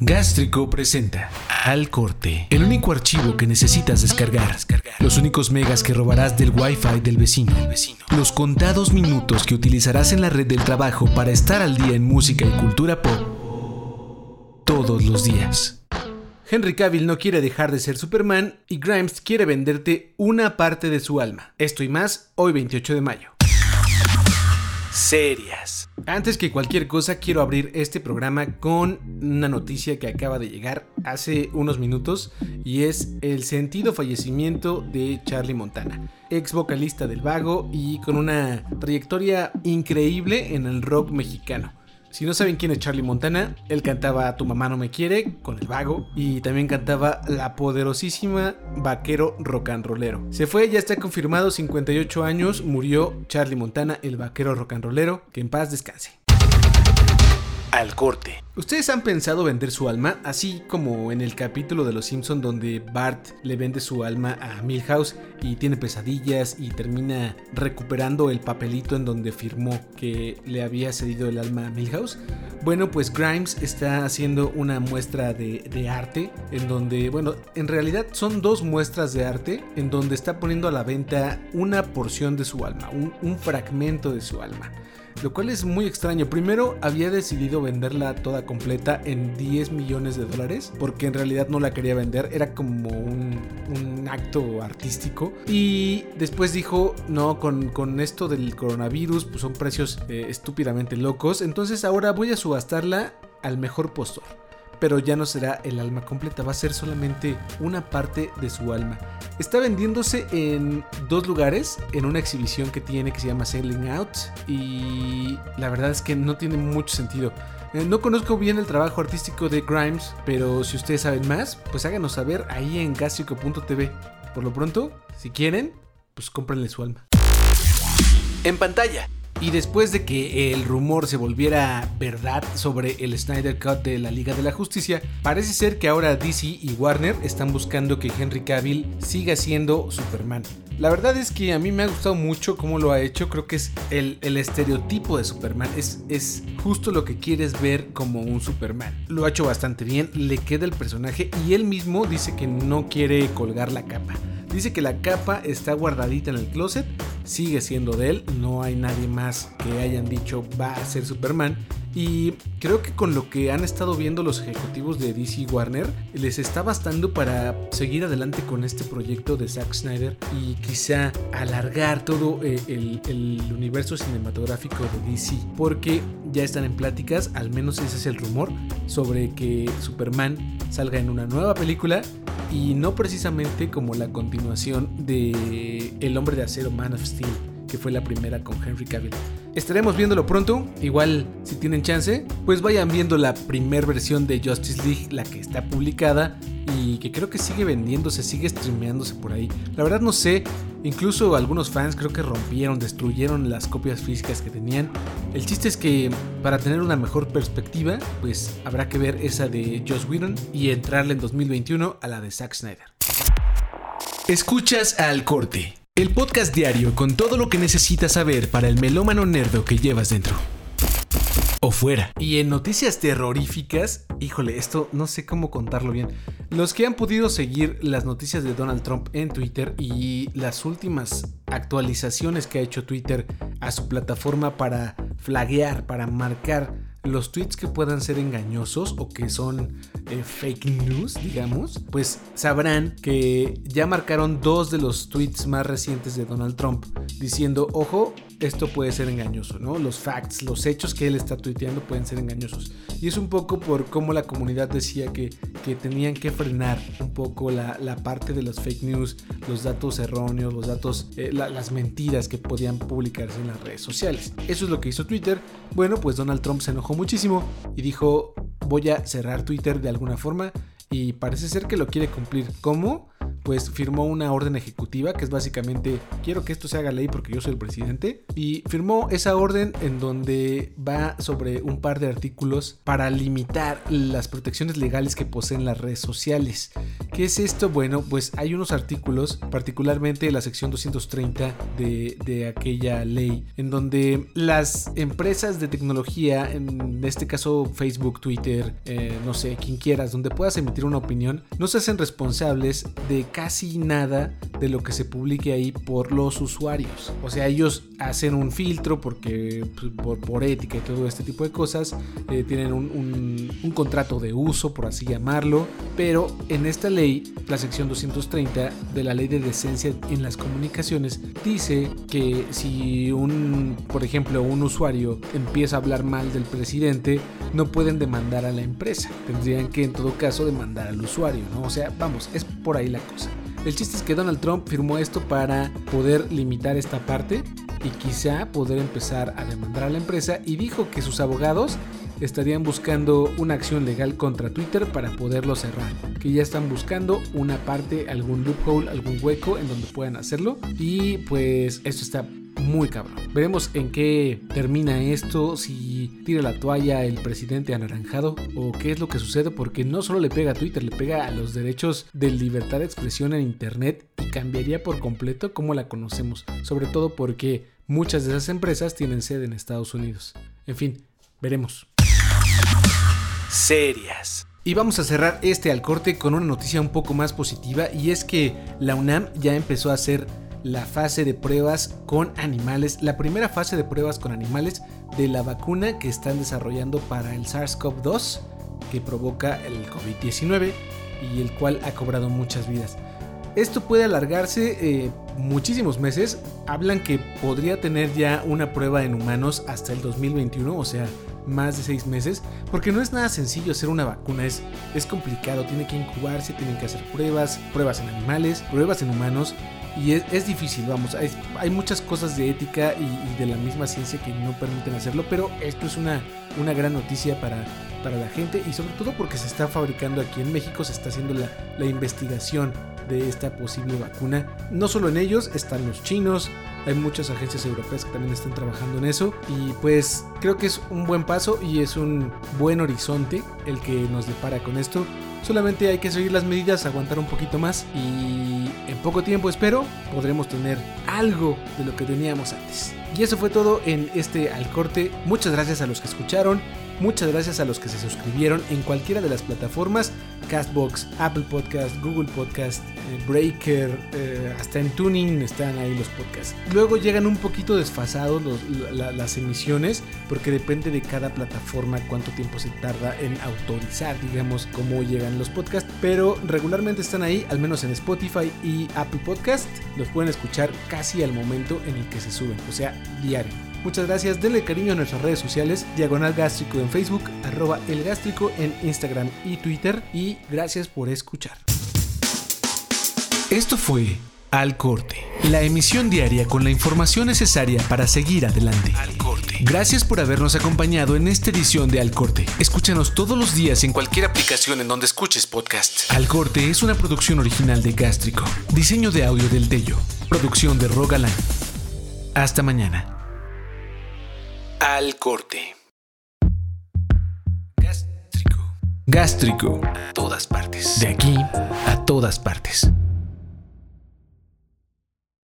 Gástrico presenta Al Corte, el único archivo que necesitas descargar, los únicos megas que robarás del wifi del vecino, los contados minutos que utilizarás en la red del trabajo para estar al día en música y cultura pop todos los días. Henry Cavill no quiere dejar de ser Superman y Grimes quiere venderte una parte de su alma. Esto y más hoy 28 de mayo. Serias. Antes que cualquier cosa, quiero abrir este programa con una noticia que acaba de llegar hace unos minutos y es el sentido fallecimiento de Charlie Montana, ex vocalista del Vago y con una trayectoria increíble en el rock mexicano. Si no saben quién es Charlie Montana, él cantaba Tu mamá no me quiere con el vago y también cantaba la poderosísima Vaquero Rock and Rollero. Se fue, ya está confirmado, 58 años, murió Charlie Montana, el Vaquero Rock and Rollero, que en paz descanse corte. ¿Ustedes han pensado vender su alma? Así como en el capítulo de Los Simpson donde Bart le vende su alma a Milhouse y tiene pesadillas y termina recuperando el papelito en donde firmó que le había cedido el alma a Milhouse. Bueno, pues Grimes está haciendo una muestra de, arte en donde, bueno, en realidad son dos muestras de arte en donde está poniendo a la venta una porción de su alma, un fragmento de su alma lo cual es muy extraño. Primero había decidido venderla toda completa en 10 millones de dólares, porque en realidad no la quería vender, era como un, acto artístico. Y después dijo, no, con, esto del coronavirus, pues son precios eh, estúpidamente locos, entonces ahora voy a subastarla al mejor postor pero ya no será el alma completa, va a ser solamente una parte de su alma. Está vendiéndose en dos lugares, en una exhibición que tiene que se llama Sailing Out y la verdad es que no tiene mucho sentido. Eh, no conozco bien el trabajo artístico de Grimes, pero si ustedes saben más, pues háganos saber ahí en gástrico.tv. Por lo pronto, si quieren, pues cómprenle su alma. En pantalla. Y después de que el rumor se volviera verdad sobre el Snyder Cut de la Liga de la Justicia, parece ser que ahora DC y Warner están buscando que Henry Cavill siga siendo Superman. La verdad es que a mí me ha gustado mucho cómo lo ha hecho, creo que es el, estereotipo de Superman, es, es justo lo que quieres ver como un Superman. Lo ha hecho bastante bien, le queda el personaje y él mismo dice que no quiere colgar la capa. Dice que la capa está guardadita en el closet, sigue siendo de él, no hay nadie más que hayan dicho va a ser Superman. Y creo que con lo que han estado viendo los ejecutivos de DC Warner, les está bastando para seguir adelante con este proyecto de Zack Snyder y quizá alargar todo eh, el, el universo cinematográfico de DC. Porque ya están en pláticas, al menos ese es el rumor, sobre que Superman salga en una nueva película y no precisamente como la continuación de El hombre de acero Man of Steel, que fue la primera con Henry Cavill. Estaremos viéndolo pronto, igual si tienen chance, pues vayan viendo la primera versión de Justice League, la que está publicada y que creo que sigue vendiéndose, sigue streameándose por ahí. La verdad no sé, incluso algunos fans creo que rompieron, destruyeron las copias físicas que tenían. El chiste es que para tener una mejor perspectiva, pues habrá que ver esa de Joss Whedon y entrarle en 2021 a la de Zack Snyder. Escuchas al corte, el podcast diario con todo lo que necesitas saber para el melómano nerdo que llevas dentro o fuera. Y en noticias terroríficas, híjole, esto no sé cómo contarlo bien. Los que han podido seguir las noticias de Donald Trump en Twitter y las últimas actualizaciones que ha hecho Twitter a su plataforma para flaguear, para marcar los tweets que puedan ser engañosos o que son eh, fake news, digamos, pues sabrán que ya marcaron dos de los tweets más recientes de Donald Trump diciendo, ojo, esto puede ser engañoso, ¿no? Los facts, los hechos que él está tuiteando pueden ser engañosos. Y es un poco por cómo la comunidad decía que, que tenían que frenar un poco la, parte de los fake news, los datos erróneos, los datos, eh, las mentiras que podían publicarse en las redes sociales. Eso es lo que hizo Twitter. Bueno, pues Donald Trump se enojó muchísimo y dijo, voy a cerrar Twitter de alguna forma y parece ser que lo quiere cumplir. ¿Cómo? Pues firmó una orden ejecutiva que es básicamente quiero que esto se haga ley porque yo soy el presidente y firmó esa orden en donde va sobre un par de artículos para limitar las protecciones legales que poseen las redes sociales. ¿Qué es esto? Bueno, pues hay unos artículos, particularmente la sección 230 de, de aquella ley, en donde las empresas de tecnología, en este caso Facebook, Twitter, eh, no sé, quien quieras, donde puedas emitir una opinión, no se hacen responsables de casi nada de lo que se publique ahí por los usuarios. O sea, ellos hacen un filtro porque pues, por, ética y todo este tipo de cosas, eh, tienen un, un contrato de uso, por así llamarlo, pero en esta ley, la sección 230 de la ley de decencia en las comunicaciones, dice que si un, por ejemplo, un usuario empieza a hablar mal del presidente, no pueden demandar a la empresa. Tendrían que en todo caso demandar al usuario, ¿no? O sea, vamos, es por ahí la cosa. El chiste es que Donald Trump firmó esto para poder limitar esta parte y quizá poder empezar a demandar a la empresa y dijo que sus abogados estarían buscando una acción legal contra Twitter para poderlo cerrar, que ya están buscando una parte, algún loophole, algún hueco en donde puedan hacerlo y pues esto está muy cabrón. Veremos en qué termina esto, si tira la toalla el presidente anaranjado o qué es lo que sucede, porque no solo le pega a Twitter, le pega a los derechos de libertad de expresión en Internet y cambiaría por completo cómo la conocemos, sobre todo porque muchas de esas empresas tienen sede en Estados Unidos. En fin, veremos. Serias. Y vamos a cerrar este al corte con una noticia un poco más positiva y es que la UNAM ya empezó a hacer la fase de pruebas con animales, la primera fase de pruebas con animales de la vacuna que están desarrollando para el SARS-CoV-2 que provoca el COVID-19 y el cual ha cobrado muchas vidas. Esto puede alargarse eh, muchísimos meses. Hablan que podría tener ya una prueba en humanos hasta el 2021, o sea, más de seis meses, porque no es nada sencillo hacer una vacuna, es, es complicado, tiene que incubarse, tienen que hacer pruebas, pruebas en animales, pruebas en humanos, y es, difícil, vamos, hay, muchas cosas de ética y, de la misma ciencia que no permiten hacerlo, pero esto es una, una gran noticia para, para la gente y sobre todo porque se está fabricando aquí en México, se está haciendo la, la investigación de esta posible vacuna. No solo en ellos, están los chinos, hay muchas agencias europeas que también están trabajando en eso y pues creo que es un buen paso y es un buen horizonte el que nos depara con esto. Solamente hay que seguir las medidas, aguantar un poquito más y en poco tiempo espero podremos tener algo de lo que teníamos antes. Y eso fue todo en este al corte. Muchas gracias a los que escucharon. Muchas gracias a los que se suscribieron en cualquiera de las plataformas, Castbox, Apple Podcast, Google Podcast, eh, Breaker, eh, hasta en Tuning están ahí los podcasts. Luego llegan un poquito desfasados las emisiones porque depende de cada plataforma cuánto tiempo se tarda en autorizar, digamos, cómo llegan los podcasts, pero regularmente están ahí, al menos en Spotify y Apple Podcast, los pueden escuchar casi al momento en el que se suben, o sea, diario. Muchas gracias, denle cariño a nuestras redes sociales, Diagonal Gástrico en Facebook, arroba El Gástrico en Instagram y Twitter y gracias por escuchar. Esto fue Al Corte, la emisión diaria con la información necesaria para seguir adelante. Al Corte. Gracias por habernos acompañado en esta edición de Al Corte. Escúchanos todos los días en cualquier aplicación en donde escuches podcast. Al Corte es una producción original de Gástrico, diseño de audio del Tello, producción de Rogaland. Hasta mañana al corte. Gástrico. Gástrico. A todas partes. De aquí a todas partes.